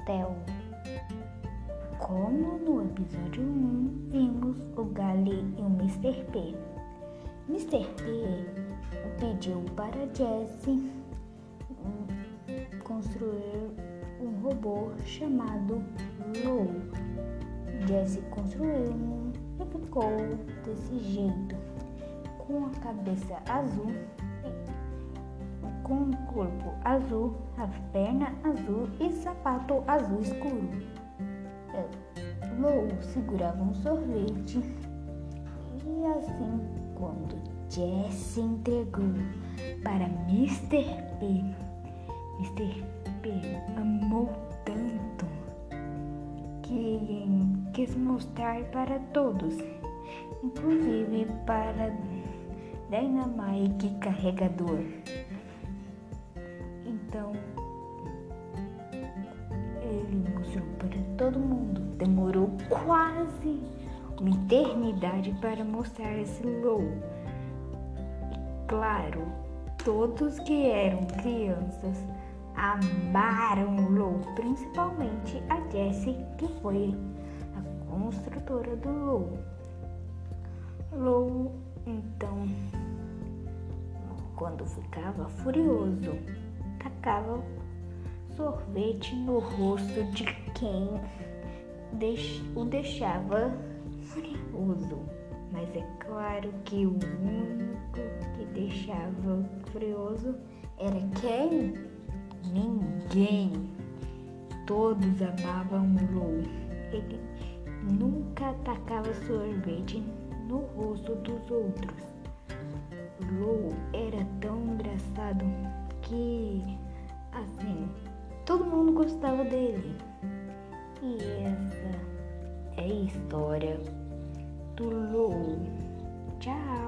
hotel. Como no episódio 1 vimos o Gali e o Mr. P. Mr. P pediu para Jesse construir um robô chamado Lou. Jesse construiu um e ficou desse jeito, com a cabeça azul com o corpo azul, a perna azul e sapato azul escuro. Lou segurava um sorvete e assim, quando Jess entregou para Mr. P, Mr. P amou tanto que quis mostrar para todos, inclusive para Dynamite carregador. Então, ele mostrou para todo mundo. Demorou quase uma eternidade para mostrar esse low. E claro, todos que eram crianças amaram o Low, principalmente a Jessie, que foi a construtora do Low. Low, então, quando ficava furioso, tacava sorvete no rosto de quem o deixava furioso. Mas é claro que o único que deixava furioso era quem? Ninguém. Todos amavam Lou. Ele nunca atacava sorvete no rosto dos outros. Lou mundo gostava dele. E essa é a história do Lou. Tchau!